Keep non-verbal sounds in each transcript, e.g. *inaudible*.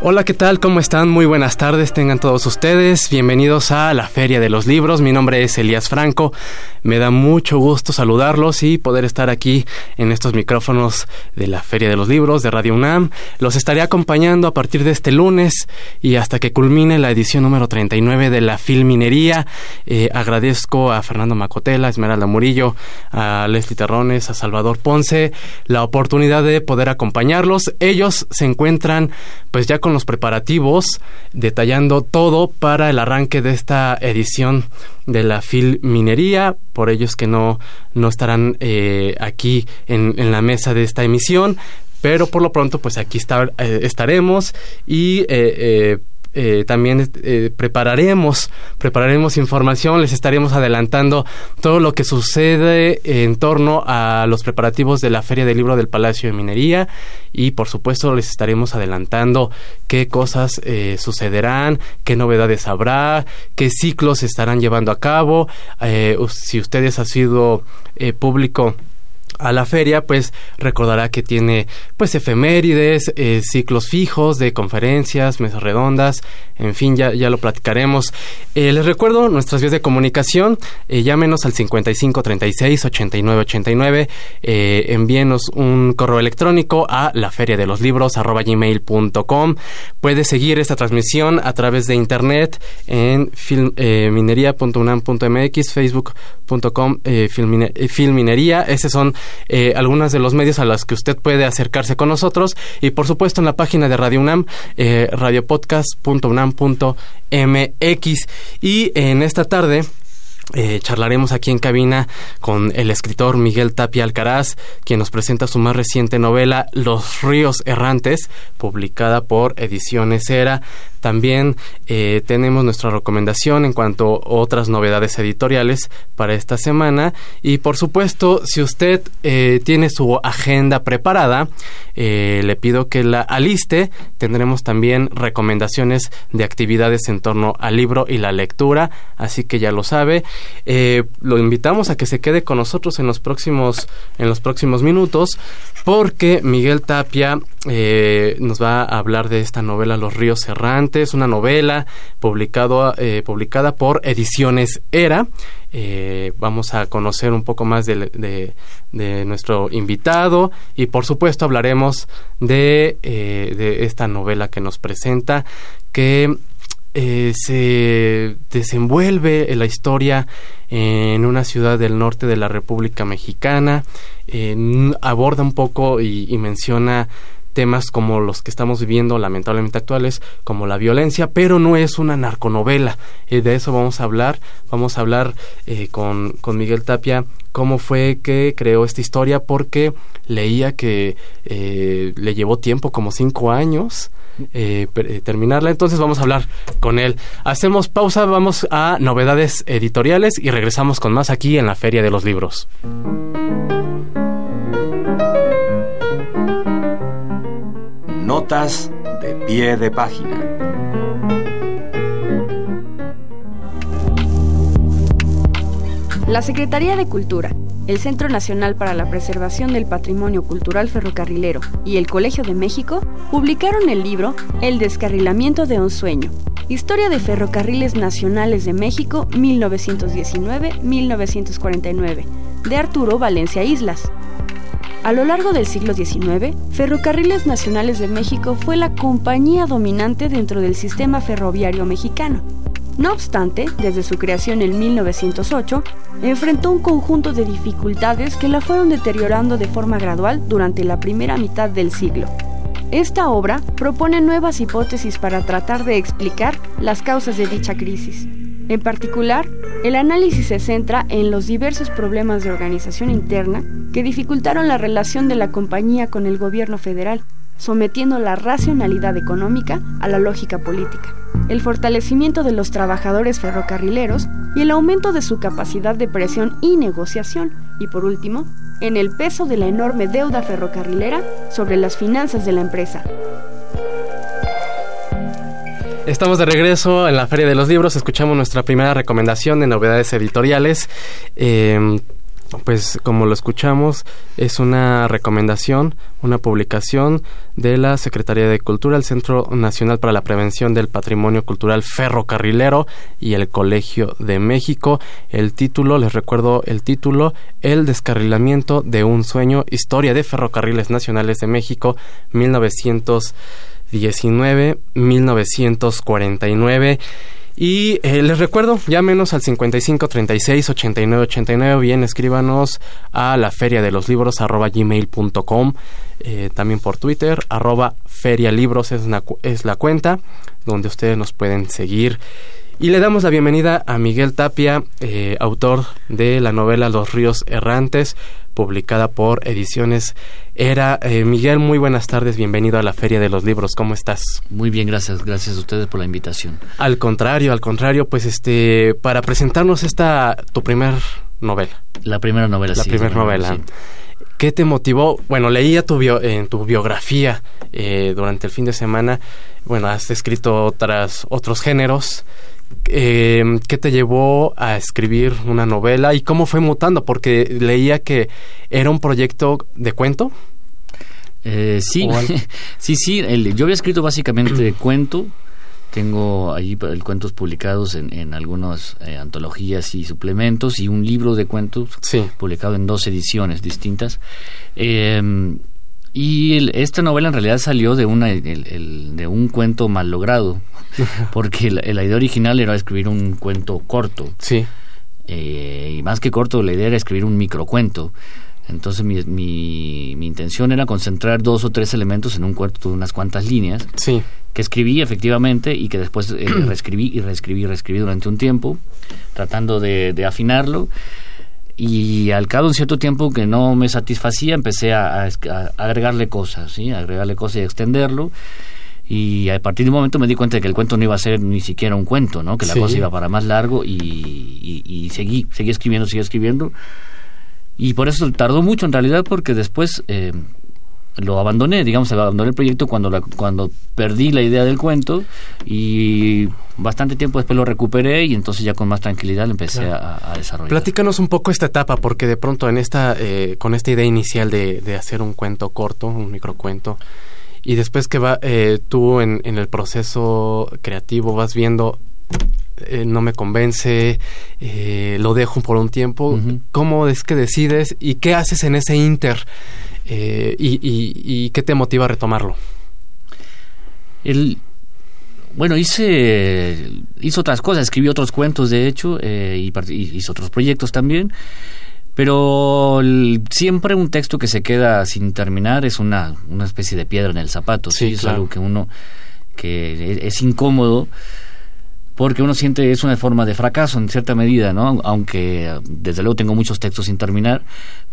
Hola, ¿qué tal? ¿Cómo están? Muy buenas tardes, tengan todos ustedes. Bienvenidos a la Feria de los Libros. Mi nombre es Elías Franco. Me da mucho gusto saludarlos y poder estar aquí en estos micrófonos de la Feria de los Libros de Radio UNAM. Los estaré acompañando a partir de este lunes y hasta que culmine la edición número 39 de la Filminería. Eh, agradezco a Fernando Macotela, a Esmeralda Murillo, a Leslie Terrones, a Salvador Ponce la oportunidad de poder acompañarlos. Ellos se encuentran pues ya con los preparativos, detallando todo para el arranque de esta edición de la Filminería, por ellos que no, no estarán eh, aquí en, en, la mesa de esta emisión, pero por lo pronto pues aquí eh, estaremos y eh, eh, también eh, prepararemos, prepararemos información, les estaremos adelantando todo lo que sucede en torno a los preparativos de la Feria del Libro del Palacio de Minería y por supuesto les estaremos adelantando qué cosas eh, sucederán, qué novedades habrá, qué ciclos se estarán llevando a cabo, si ustedes han sido público a la feria, pues recordará que tiene pues efemérides, eh, ciclos fijos de conferencias, mesas redondas, en fin, ya, ya lo platicaremos. Eh, les recuerdo nuestras vías de comunicación, eh, llámenos al 55 36 89 89, eh, envíenos un correo electrónico a la feria de los libros arroba gmail.com. Puede seguir esta transmisión a través de internet en eh, minería.unam.mx, facebook.com, filminería. Esos son eh, algunos de los medios a los que usted puede acercarse con nosotros. Y por supuesto en la página de Radio UNAM, eh, radiopodcast.unam.mx y en esta tarde eh, charlaremos aquí en cabina con el escritor Miguel Tapia Alcaraz, quien nos presenta su más reciente novela Los Ríos Errantes, publicada por Ediciones Era. También eh, tenemos nuestra recomendación en cuanto a otras novedades editoriales para esta semana. Y por supuesto, si usted eh, tiene su agenda preparada, eh, le pido que la aliste. Tendremos también recomendaciones de actividades en torno al libro y la lectura. Así que ya lo sabe. Lo invitamos a que se quede con nosotros en los próximos, en los próximos minutos, porque Miguel Tapia nos va a hablar de esta novela Los Ríos Errantes es una novela publicado, eh, publicada por Ediciones Era. Eh, vamos a conocer un poco más de, nuestro invitado y por supuesto hablaremos de, eh, de esta novela que nos presenta que se desenvuelve la historia en una ciudad del norte de la República Mexicana, aborda un poco y menciona temas como los que estamos viviendo lamentablemente actuales, como la violencia, pero no es una narconovela. y de eso vamos a hablar. Vamos a hablar eh, con, con Miguel Tapia cómo fue que creó esta historia, porque leía que eh, le llevó tiempo, como cinco años, eh, terminarla. Entonces vamos a hablar con él. Hacemos pausa, vamos a novedades editoriales y regresamos con más aquí en la Feria de los Libros. Notas de pie de página. La Secretaría de Cultura, el Centro Nacional para la Preservación del Patrimonio Cultural Ferrocarrilero y el Colegio de México publicaron el libro El descarrilamiento de un sueño, Historia de Ferrocarriles Nacionales de México 1919-1949, de Arturo Valencia Islas. A lo largo del siglo XIX, Ferrocarriles Nacionales de México fue la compañía dominante dentro del sistema ferroviario mexicano. No obstante, desde su creación en 1908, enfrentó un conjunto de dificultades que la fueron deteriorando de forma gradual durante la primera mitad del siglo. Esta obra propone nuevas hipótesis para tratar de explicar las causas de dicha crisis. En particular, el análisis se centra en los diversos problemas de organización interna que dificultaron la relación de la compañía con el gobierno federal, sometiendo la racionalidad económica a la lógica política, el fortalecimiento de los trabajadores ferrocarrileros y el aumento de su capacidad de presión y negociación, y por último, en el peso de la enorme deuda ferrocarrilera sobre las finanzas de la empresa. Estamos de regreso en la Feria de los Libros. Escuchamos nuestra primera recomendación de novedades editoriales. Em, pues como lo escuchamos, es una recomendación, una publicación de la Secretaría de Cultura, el Centro Nacional para la Prevención del Patrimonio Cultural Ferrocarrilero y el Colegio de México. El título, les recuerdo el título, El descarrilamiento de un sueño, historia de ferrocarriles nacionales de México, 1919, 1949. Y eh, les recuerdo, llámenos al 55 36 89 89, bien escríbanos a la feria de los libros arroba gmail.com, eh, también por Twitter, arroba ferialibros es, es la cuenta donde ustedes nos pueden seguir. Y le damos la bienvenida a Miguel Tapia, eh, autor de la novela Los Ríos Errantes, publicada por Ediciones Era. Eh, Miguel, muy buenas tardes, bienvenido a la Feria de los Libros, ¿cómo estás? Muy bien, gracias, gracias a ustedes por la invitación. Al contrario, al contrario, pues este, para presentarnos esta, tu primer novela. La primera novela, La primera novela. ¿Qué te motivó? Bueno, leía tu en tu biografía eh, durante el fin de semana. Bueno, has escrito otras, otros géneros eh, qué te llevó a escribir una novela y cómo fue mutando, porque leía que era un proyecto de cuento. Eh, sí, *laughs* sí, sí, yo había escrito básicamente *clears throat* cuento, tengo ahí cuentos publicados en, en algunas eh, antologías y suplementos y un libro de cuentos publicado en dos ediciones distintas. Eh, y esta novela en realidad salió de, una, de un cuento mal logrado, *laughs* porque la, idea original era escribir un cuento corto. Sí. Eh, y más que corto, la idea era escribir un microcuento. Entonces mi, mi, mi, intención era concentrar dos o tres elementos en un cuento de unas cuantas líneas. Sí. Que escribí efectivamente y que después eh, *clears throat* reescribí y reescribí y reescribí durante un tiempo, tratando de, de afinarlo y al cabo de un cierto tiempo que no me satisfacía empecé a, agregarle cosas, ¿sí? A agregarle cosas y extenderlo y a partir de un momento me di cuenta de que el cuento no iba a ser ni siquiera un cuento, ¿no? Que la cosa iba para más largo y, y, seguí, seguí escribiendo, seguí escribiendo y por eso tardó mucho en realidad porque después eh, lo abandoné, digamos, abandoné el proyecto cuando, cuando perdí la idea del cuento y bastante tiempo después lo recuperé y entonces ya con más tranquilidad empecé a, desarrollar. Platícanos un poco esta etapa, porque de pronto en esta, eh, con esta idea inicial de, de, hacer un cuento corto, un microcuento, y después que va eh, tú en, en, el proceso creativo vas viendo eh, no me convence, lo dejo por un tiempo. ¿Cómo es que decides y qué haces en ese inter? Eh, y, qué te motiva a retomarlo? El, bueno, hice, hice otras cosas, escribí otros cuentos, de hecho, eh, y, hice otros proyectos también, pero siempre un texto que se queda sin terminar es una, una especie de piedra en el zapato, sí, es algo que uno que es incómodo porque uno siente es una forma de fracaso en cierta medida, ¿no? Aunque desde luego tengo muchos textos sin terminar,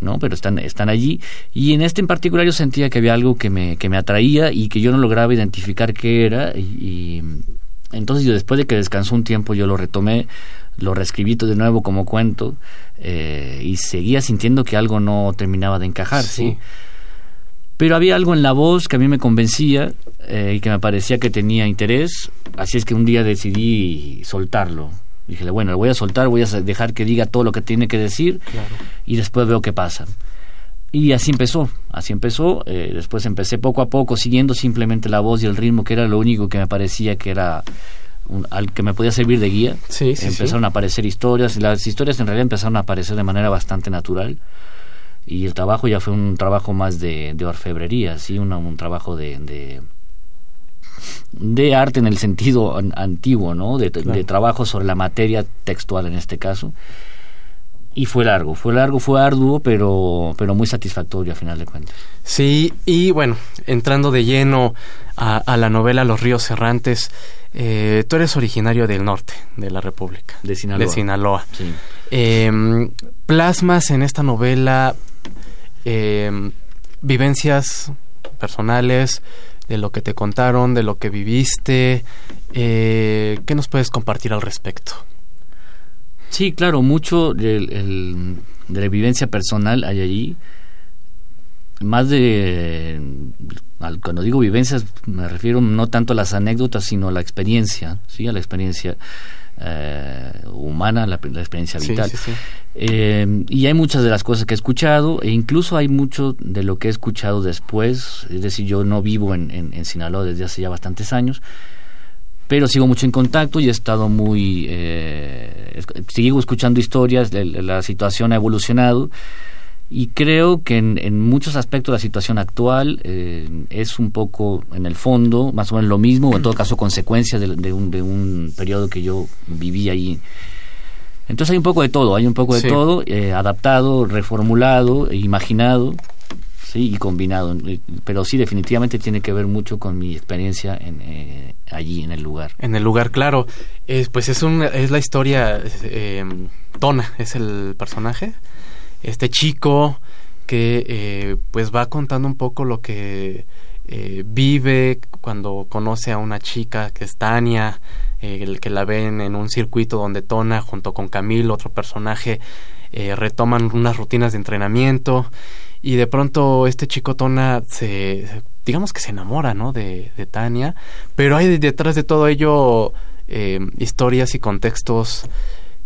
¿no? Pero están, están allí. Y en este en particular yo sentía que había algo que me, que me atraía y que yo no lograba identificar qué era. Y, entonces yo después de que descansó un tiempo yo lo retomé, lo reescribí de nuevo como cuento eh, y seguía sintiendo que algo no terminaba de encajar, ¿sí? Pero había algo en la voz que a mí me convencía eh, y que me parecía que tenía interés, así es que un día decidí soltarlo. Dije, bueno, lo voy a soltar, voy a dejar que diga todo lo que tiene que decir y después veo qué pasa. Y así empezó, así empezó. Eh, después empecé poco a poco siguiendo simplemente la voz y el ritmo, que era lo único que me parecía que era al que me podía servir de guía. empezaron a aparecer historias, y las historias en realidad empezaron a aparecer de manera bastante natural y el trabajo ya fue un trabajo más de, de orfebrería, ¿sí? un trabajo de, de, arte en el sentido antiguo, ¿no? De, de, trabajo sobre la materia textual en este caso. Y fue largo, fue largo, fue arduo, pero, pero muy satisfactorio a final de cuentas. Sí, y bueno, entrando de lleno a, a la novela Los ríos errantes, eh, tú eres originario del norte de la República. De Sinaloa. De Sinaloa. Sí. Em, plasmas en esta novela em, vivencias personales, de lo que te contaron, de lo que viviste. Eh, ¿Qué nos puedes compartir al respecto? Sí, claro, mucho de la vivencia personal hay allí. Más de, cuando digo vivencias, me refiero no tanto a las anécdotas, sino a la experiencia, ¿sí? a la experiencia eh, humana, la, experiencia vital. Eh, y hay muchas de las cosas que he escuchado, e incluso hay mucho de lo que he escuchado después, es decir, yo no vivo en, en Sinaloa desde hace ya bastantes años, pero sigo mucho en contacto y he estado muy... Eh, sigo escuchando historias, la situación ha evolucionado y creo que en, muchos aspectos la situación actual eh, es un poco, en el fondo, más o menos lo mismo, o en todo caso consecuencia de, un, de un periodo que yo viví ahí. Entonces hay un poco de todo, hay un poco de todo, eh, adaptado, reformulado, imaginado, sí, y combinado. Pero sí, definitivamente tiene que ver mucho con mi experiencia en, eh, allí, en el lugar. En el lugar, claro. pues es, un, es la historia, eh, Tona es el personaje. Este chico que eh, pues va contando un poco lo que vive cuando conoce a una chica que es Tania, el que la ven en un circuito donde Tona junto con Camilo, otro personaje, retoman unas rutinas de entrenamiento y de pronto este chico Tona se, digamos que se enamora, ¿no? De, de Tania, pero hay detrás de todo ello eh, historias y contextos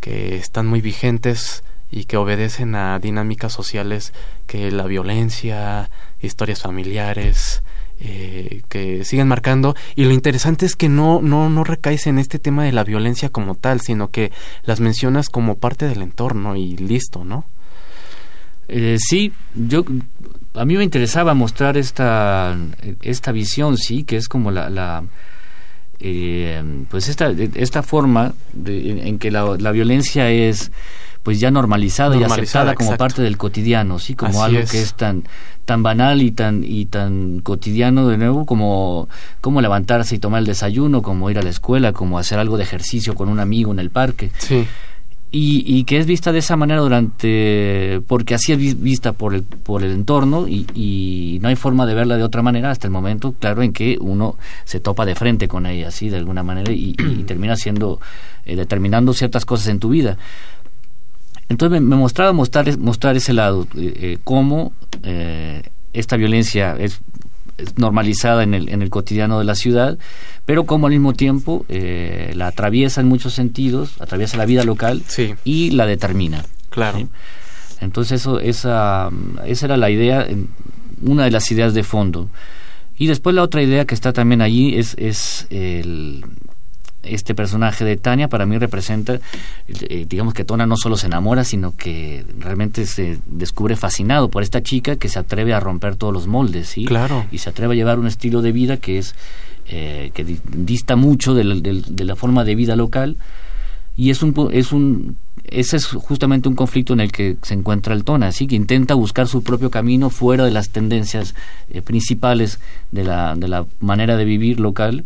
que están muy vigentes y que obedecen a dinámicas sociales que la violencia, historias familiares, eh, que siguen marcando y lo interesante es que no, no, no recaes en este tema de la violencia como tal, sino que las mencionas como parte del entorno y listo, ¿no? Eh, sí, yo a mí me interesaba mostrar esta esta visión, sí, que es como la, eh, pues esta esta forma en que la, la, violencia es pues ya normalizada, y aceptada como parte del cotidiano, sí, como algo que es. tan tan banal y tan y tan cotidiano de nuevo como como levantarse y tomar el desayuno, como ir a la escuela, como hacer algo de ejercicio con un amigo en el parque. Sí. Y, que es vista de esa manera durante porque así es vista por el por el entorno y, no hay forma de verla de otra manera hasta el momento claro en que uno se topa de frente con ella así de alguna manera y, termina siendo eh, determinando ciertas cosas en tu vida entonces me, mostraba mostrar mostrar ese lado eh, eh, cómo esta violencia es normalizada en el, en el cotidiano de la ciudad, pero como al mismo tiempo eh, la atraviesa en muchos sentidos, atraviesa la vida local y la determina. Claro. Entonces eso, esa, esa era la idea, una de las ideas de fondo. Y después la otra idea que está también allí es, es el, este personaje de Tania para mí representa, eh, digamos que Tona no solo se enamora, sino que realmente se descubre fascinado por esta chica que se atreve a romper todos los moldes, ¿sí? Claro. Y se atreve a llevar un estilo de vida que es eh, que dista mucho de la, forma de vida local y es un es un ese es justamente un conflicto en el que se encuentra el Tona, así que intenta buscar su propio camino fuera de las tendencias eh, principales de la, de la manera de vivir local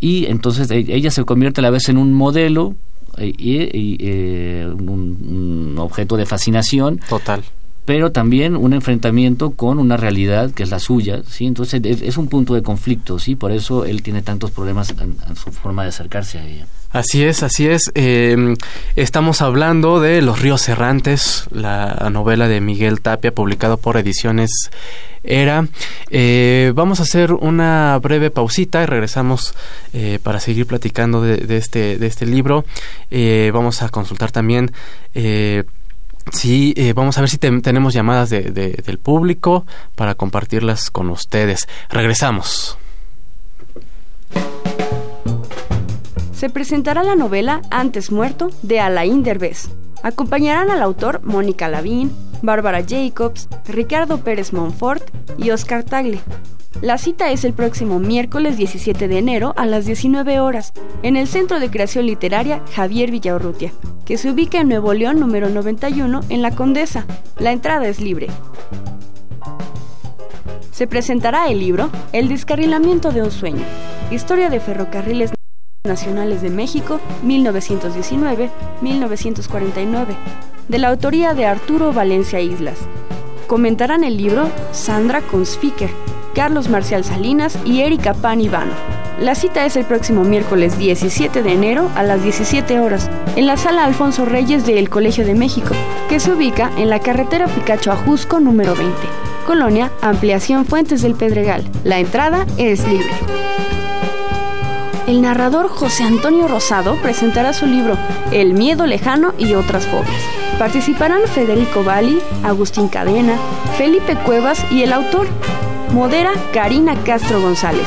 y entonces e, ella se convierte a la vez en un modelo eh, y, eh, un, objeto de fascinación. Total. Pero también un enfrentamiento con una realidad que es la suya, ¿sí? Entonces es, un punto de conflicto, ¿sí? Por eso él tiene tantos problemas en, su forma de acercarse a ella. Así es, así es. Em, estamos hablando de Los Ríos Errantes, la novela de Miguel Tapia, publicado por Ediciones era. Eh, vamos a hacer una breve pausita y regresamos eh, para seguir platicando de, este, de este libro. Eh, vamos a consultar también. Sí, vamos a ver si tenemos llamadas de, del público para compartirlas con ustedes. Regresamos. Se presentará la novela Antes Muerto de Alain Derbez. Acompañarán al autor Mónica Lavín, Bárbara Jacobs, Ricardo Pérez Monfort y Oscar Tagle. La cita es el próximo miércoles 17 de enero a las 19 horas en el Centro de Creación Literaria Javier Villaurrutia, que se ubica en Nuevo León número 91 en La Condesa. La entrada es libre. Se presentará el libro El descarrilamiento de un sueño, historia de ferrocarriles nacionales de México 1919-1949, de la autoría de Arturo Valencia Islas. Comentarán el libro Sandra Consfiker, Carlos Marcial Salinas y Erika Pan Ivano. La cita es el próximo miércoles 17 de enero a las 17 horas en la sala Alfonso Reyes del Colegio de México, que se ubica en la carretera Picacho Ajusco número 20. Colonia Ampliación Fuentes del Pedregal. La entrada es libre. El narrador José Antonio Rosado presentará su libro El miedo lejano y otras fobias. Participarán Federico Valli, Agustín Cadena, Felipe Cuevas y el autor. Modera Karina Castro González.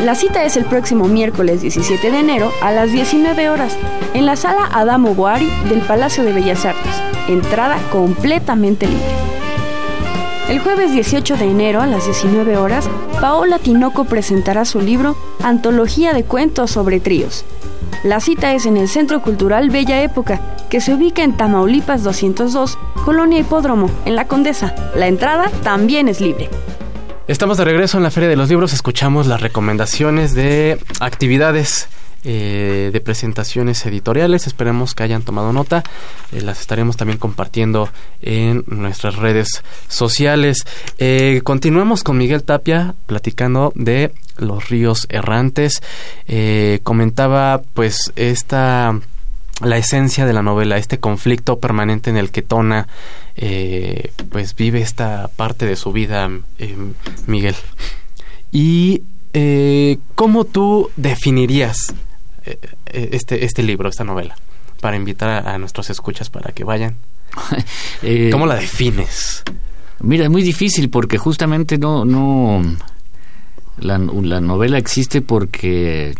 La cita es el próximo miércoles 17 de enero a las 19 horas en la sala Adamo Boari del Palacio de Bellas Artes. Entrada completamente libre. El jueves 18 de enero a las 19 horas, Paola Tinoco presentará su libro Antología de cuentos sobre tríos. La cita es en el Centro Cultural Bella Época, que se ubica en Tamaulipas 202, Colonia Hipódromo, en La Condesa. La entrada también es libre. Estamos de regreso en la Feria de los Libros, escuchamos las recomendaciones de actividades eh, de presentaciones editoriales. Esperemos que hayan tomado nota. Eh, las estaremos también compartiendo en nuestras redes sociales. Eh, continuamos con Miguel Tapia platicando de los ríos errantes. comentaba pues esta la esencia de la novela, este conflicto permanente en el que Tona eh, pues vive esta parte de su vida, eh, Miguel. Y eh, cómo tú definirías este, este libro, esta novela, para invitar a, nuestros escuchas para que vayan. *laughs* ¿Cómo la defines? Mira, es muy difícil porque justamente no, no, la, la novela existe porque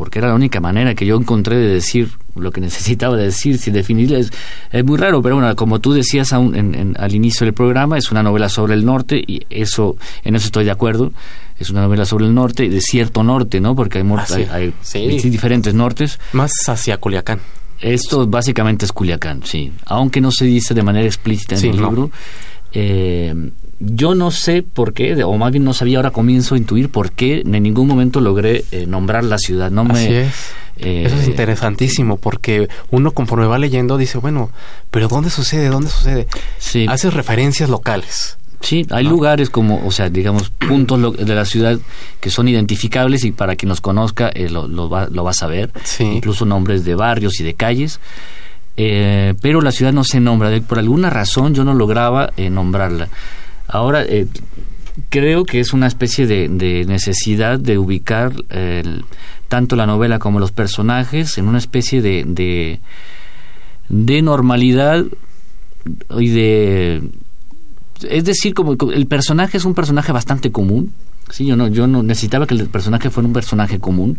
porque era la única manera que yo encontré de decir lo que necesitaba decir, si definirla es, muy raro, pero bueno, como tú decías al inicio del programa, es una novela sobre el norte y eso, en eso estoy de acuerdo, es una novela sobre el norte, de cierto norte, ¿no? Porque hay, ah, hay, diferentes nortes. Más hacia Culiacán. Esto básicamente es Culiacán, sí, aunque no se dice de manera explícita en el libro. Eh, yo no sé por qué, o más bien no sabía, ahora comienzo a intuir por qué en ningún momento logré eh, nombrar la ciudad. No me, es. Eh, Eso es interesantísimo porque uno conforme va leyendo dice, bueno, pero ¿dónde sucede? ¿Dónde sucede? Sí. Haces referencias locales. Sí, hay lugares como, o sea, digamos, puntos de la ciudad que son identificables y para quien nos conozca eh, lo, lo, va, lo a saber. Incluso nombres de barrios y de calles. pero la ciudad no se nombra. Por alguna razón yo no lograba nombrarla. Ahora, eh, creo que es una especie de, necesidad de ubicar tanto la novela como los personajes en una especie de, de, normalidad y de... Es decir, como el personaje es un personaje bastante común, Sí, yo no, yo no necesitaba que el personaje fuera un personaje común,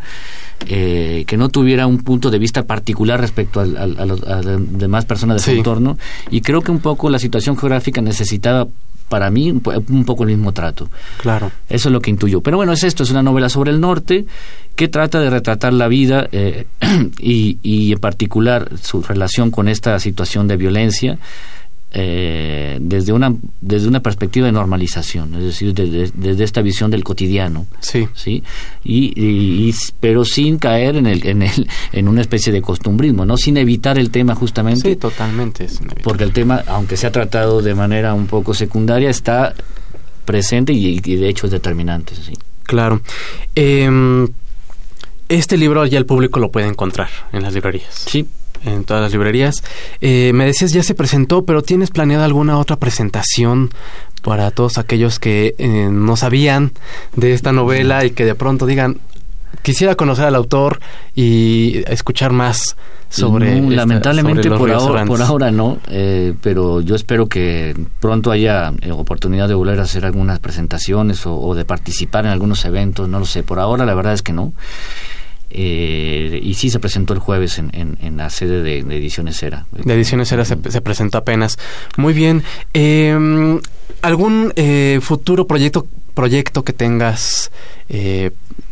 eh, que no tuviera un punto de vista particular respecto a, las demás personas de su entorno. Y creo que un poco la situación geográfica necesitaba para mí un poco el mismo trato. Claro. Eso es lo que intuyo. Pero bueno, es esto, es una novela sobre el norte que trata de retratar la vida eh, *clears throat* y, y en particular su relación con esta situación de violencia eh, desde una desde una perspectiva de normalización es decir desde, esta visión del cotidiano sí. sí y, pero sin caer en el en el en una especie de costumbrismo no sin evitar el tema justamente. Sí totalmente porque el tema aunque se ha tratado de manera un poco secundaria está presente y, de hecho es determinante sí. Claro. Em, este libro ya el público lo puede encontrar en las librerías. Sí en todas las librerías. Eh, me decías, ya se presentó, pero ¿tienes planeada alguna otra presentación para todos aquellos que eh, no sabían de esta novela y que de pronto digan, quisiera conocer al autor y escuchar más sobre lamentablemente por ahora por ahora no eh, pero yo espero que pronto haya oportunidad de volver a hacer algunas presentaciones o, o, de participar en algunos eventos no lo sé. Por ahora la verdad es que no eh, y sí se presentó el jueves en, en, la sede de, Ediciones Era. De Ediciones Era se, presentó apenas. Muy bien. Em, ¿Algún eh, futuro proyecto, proyecto que tengas eh,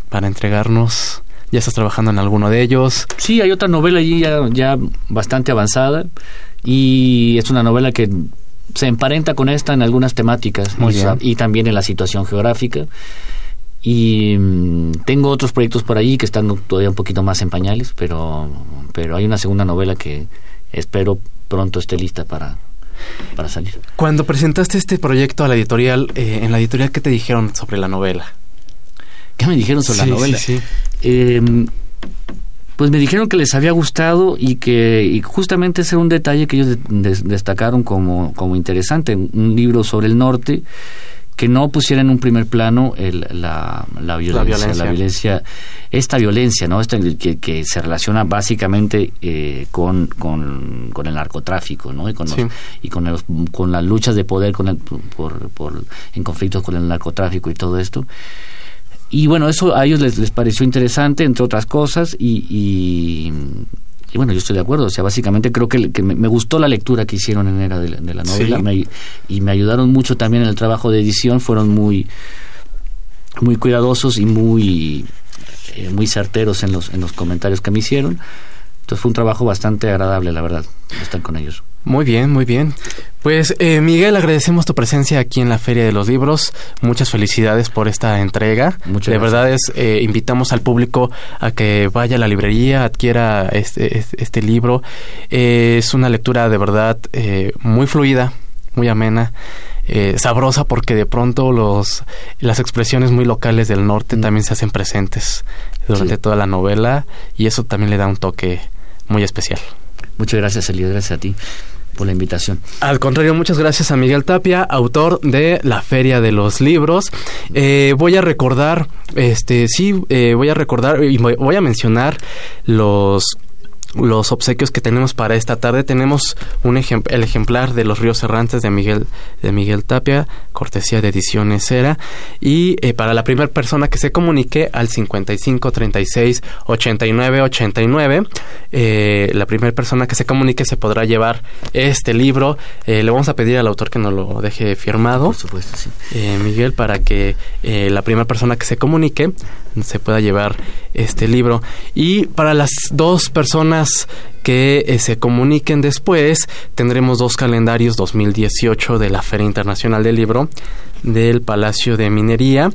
para entregarnos? ¿Ya estás trabajando en alguno de ellos? Sí, hay otra novela allí ya, ya bastante avanzada y es una novela que se emparenta con esta en algunas temáticas y, también en la situación geográfica. Y mm, tengo otros proyectos por ahí que están todavía un poquito más en pañales, pero, pero hay una segunda novela que espero pronto esté lista para, para salir. Cuando presentaste este proyecto a la editorial, eh, en la editorial, ¿qué te dijeron sobre la novela? ¿Qué me dijeron sobre la novela? Sí, em, pues me dijeron que les había gustado y que y justamente ese era un detalle que ellos destacaron como, como interesante, un libro sobre el norte que no pusiera en un primer plano la, la, violencia, la, violencia, esta violencia, ¿no? Esta, que, que se relaciona básicamente eh, con, con, con, el narcotráfico, ¿no? Y con, y con, con las luchas de poder con el, por, por, en conflictos con el narcotráfico y todo esto. Y bueno, eso a ellos les, les pareció interesante, entre otras cosas, y, y, bueno, yo estoy de acuerdo. O sea, básicamente creo que, que me, gustó la lectura que hicieron en era de, la novela y me ayudaron mucho también en el trabajo de edición. Fueron muy, muy cuidadosos y muy, eh, muy certeros en los, en los comentarios que me hicieron. Entonces fue un trabajo bastante agradable, la verdad, estar con ellos. Muy bien, muy bien. Pues eh, Miguel, agradecemos tu presencia aquí en la Feria de los Libros. Muchas felicidades por esta entrega. Muchas de verdad es, eh, invitamos al público a que vaya a la librería, adquiera este, este, libro. Eh, es una lectura de verdad muy fluida, muy amena. sabrosa porque de pronto los las expresiones muy locales del norte mm. también se hacen presentes durante toda la novela y eso también le da un toque muy especial. Muchas gracias, Elías. Gracias a ti por la invitación. Al contrario, muchas gracias a Miguel Tapia, autor de La Feria de los Libros. Eh, voy a recordar, este, sí, eh, voy a recordar y voy a mencionar los los obsequios que tenemos para esta tarde. Tenemos un el ejemplar de Los Ríos Errantes de Miguel, de Miguel Tapia, cortesía de Ediciones Era. Y eh, para la primera persona que se comunique al 55 36 89 89, la primera persona que se comunique se podrá llevar este libro. Eh, le vamos a pedir al autor que nos lo deje firmado. Por supuesto, sí. Eh, Miguel, para que la primera persona que se comunique se pueda llevar este libro. Y para las dos personas que eh, se comuniquen después, tendremos dos calendarios 2018 de la Feria Internacional del Libro del Palacio de Minería.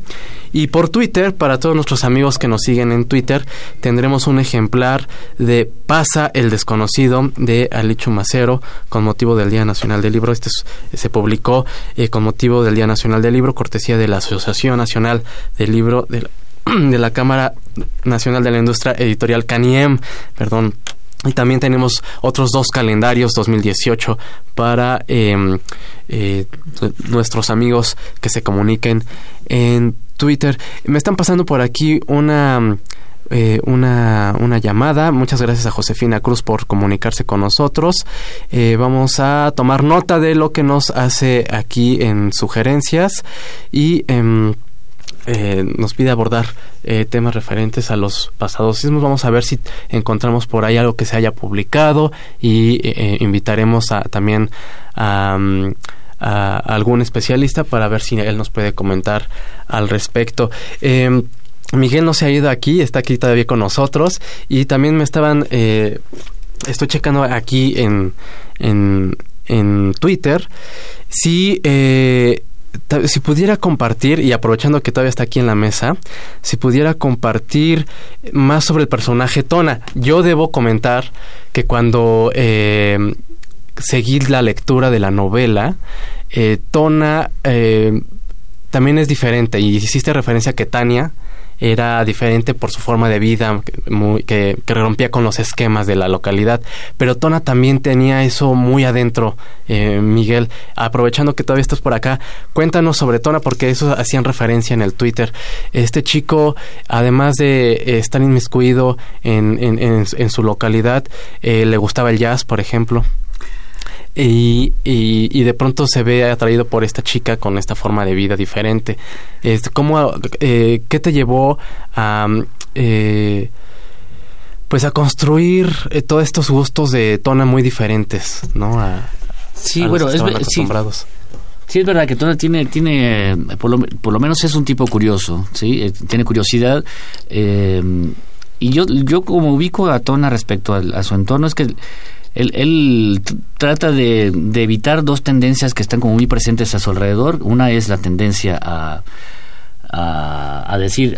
Y por Twitter, para todos nuestros amigos que nos siguen en Twitter, tendremos un ejemplar de Pasa el Desconocido de Alichu Macero con motivo del Día Nacional del Libro. Este se publicó eh, con motivo del Día Nacional del Libro, cortesía de la Asociación Nacional del Libro de *clears throat* de la Cámara Nacional de la Industria Editorial CANIEM, perdón. Y también tenemos otros dos calendarios 2018 para em, eh, nuestros amigos que se comuniquen en Twitter. Me están pasando por aquí una... Eh, una, una, llamada. Muchas gracias a Josefina Cruz por comunicarse con nosotros. Eh, vamos a tomar nota de lo que nos hace aquí en sugerencias y em, eh, nos pide abordar eh, temas referentes a los pasados sismos. Vamos a ver si encontramos por ahí algo que se haya publicado y eh, invitaremos a, también mm, a, algún especialista para ver si él nos puede comentar al respecto. Em, Miguel no se ha ido aquí, está aquí todavía con nosotros y también me estaban, estoy checando aquí en, en, en Twitter si si pudiera compartir, y aprovechando que todavía está aquí en la mesa, si pudiera compartir más sobre el personaje Tona. Yo debo comentar que cuando eh, seguí la lectura de la novela, eh, Tona eh, también es diferente, y hiciste referencia a que Tania era diferente por su forma de vida, muy, que, rompía con los esquemas de la localidad. Pero Tona también tenía eso muy adentro, eh, Miguel. Aprovechando que todavía estás por acá, cuéntanos sobre Tona, porque eso hacían referencia en el Twitter. Este chico, además de estar inmiscuido en, en, su localidad, eh, le gustaba el jazz, por ejemplo y, y, de pronto se ve atraído por esta chica con esta forma de vida diferente. Este, ¿cómo, eh, ¿Qué te llevó a... Eh, pues a construir eh, todos estos gustos de Tona muy diferentes, ¿no? A, sí, bueno, es, acostumbrados. Sí, es verdad que Tona tiene, tiene por, lo, por lo menos es un tipo curioso, ¿sí? tiene curiosidad. y yo, yo como ubico a Tona respecto a, a, su entorno, es que él, trata de, evitar dos tendencias que están como muy presentes a su alrededor. Una es la tendencia a, a, decir,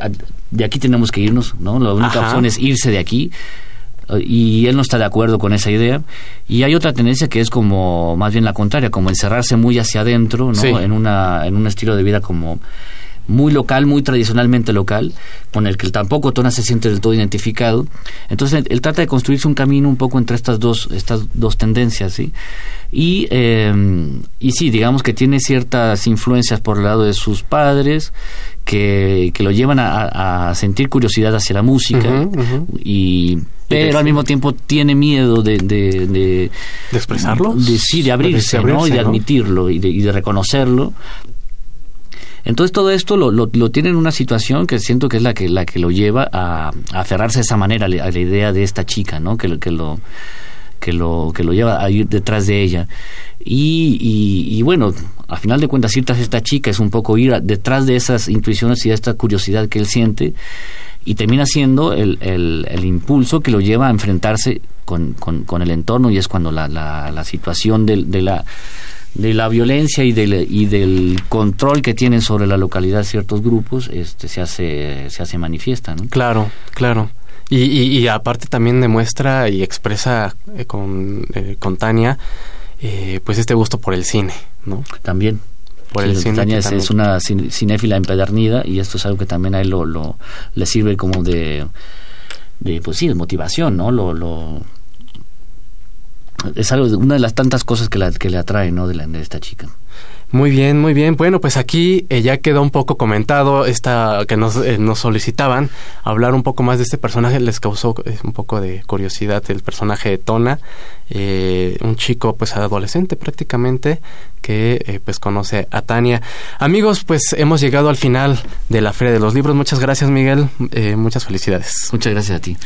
de aquí tenemos que irnos, ¿no? La única opción es irse de aquí y él no está de acuerdo con esa idea. Y hay otra tendencia que es como más bien la contraria, como encerrarse muy hacia adentro, ¿no? En, una, en un estilo de vida como muy local, muy tradicionalmente local, con el que tampoco Tona se siente del todo identificado. Entonces él, trata de construirse un camino un poco entre estas dos, estas dos tendencias, ¿sí? Y, em, y sí, digamos que tiene ciertas influencias por el lado de sus padres que, que lo llevan a, sentir curiosidad hacia la música y pero al mismo tiempo tiene miedo de de, de, expresarlo de, sí de abrirse, ¿no? y de admitirlo y de, y de reconocerlo entonces todo esto lo, lo, tiene en una situación que siento que es la que, la que lo lleva a, aferrarse de esa manera a la, idea de esta chica, ¿no? Que, lo que lo que lo lleva a ir detrás de ella y, y, bueno a final de cuentas ir tras esta chica es un poco ir detrás de esas intuiciones y de esta curiosidad que él siente y termina siendo el, el, el impulso que lo lleva a enfrentarse con, con, con, el entorno y es cuando la, la, la situación de, de la de la violencia y del, y del control que tienen sobre la localidad ciertos grupos este se hace se hace manifiesta ¿no? claro claro. Y, y, aparte también demuestra y expresa eh, con, eh, con Tania eh, pues este gusto por el cine no también. Por el cine Tania es, una cinéfila empedernida y esto es algo que también a él lo, lo le sirve como de de pues sí de motivación no lo, lo es algo una de las tantas cosas que, la, que le atrae ¿no? de, la, de esta chica. Muy bien, muy bien. Bueno, pues aquí eh, ya quedó un poco comentado esta que nos, eh, nos solicitaban hablar un poco más de este personaje. Les causó eh, un poco de curiosidad el personaje de Tona, un chico pues adolescente prácticamente que pues conoce a Tania. Amigos, pues hemos llegado al final de la Feria de los Libros. Muchas gracias, Miguel. muchas felicidades. Muchas gracias a ti.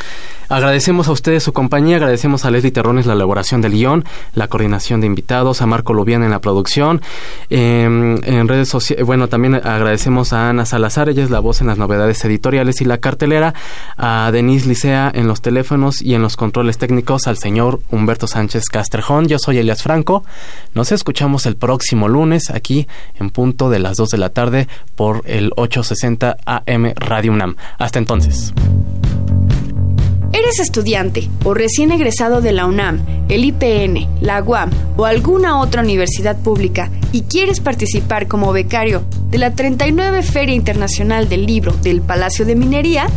Agradecemos a ustedes su compañía, agradecemos a Leslie Terrones la elaboración del guion, la coordinación de invitados, a Marco Lubián en la producción. Em, en redes sociales, bueno, también agradecemos a Ana Salazar, ella es la voz en las novedades editoriales y la cartelera, a Denise Licea en los teléfonos y en los controles técnicos, al señor Humberto Sánchez Castrejón. Yo soy Elias Franco. Nos escuchamos el próximo lunes aquí en punto de las 2 de la tarde por el 860 AM Radio UNAM. Hasta entonces. ¿Eres estudiante o recién egresado de la UNAM, el IPN, la UAM o alguna otra universidad pública y quieres participar como becario de la 39 Feria Internacional del Libro del Palacio de Minería?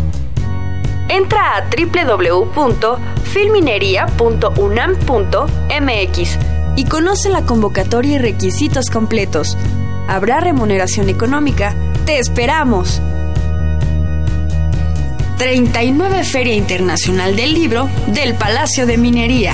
Entra a www.filminería.unam.mx y conoce la convocatoria y requisitos completos. Habrá remuneración económica. ¡Te esperamos! 39 Feria Internacional del Libro del Palacio de Minería.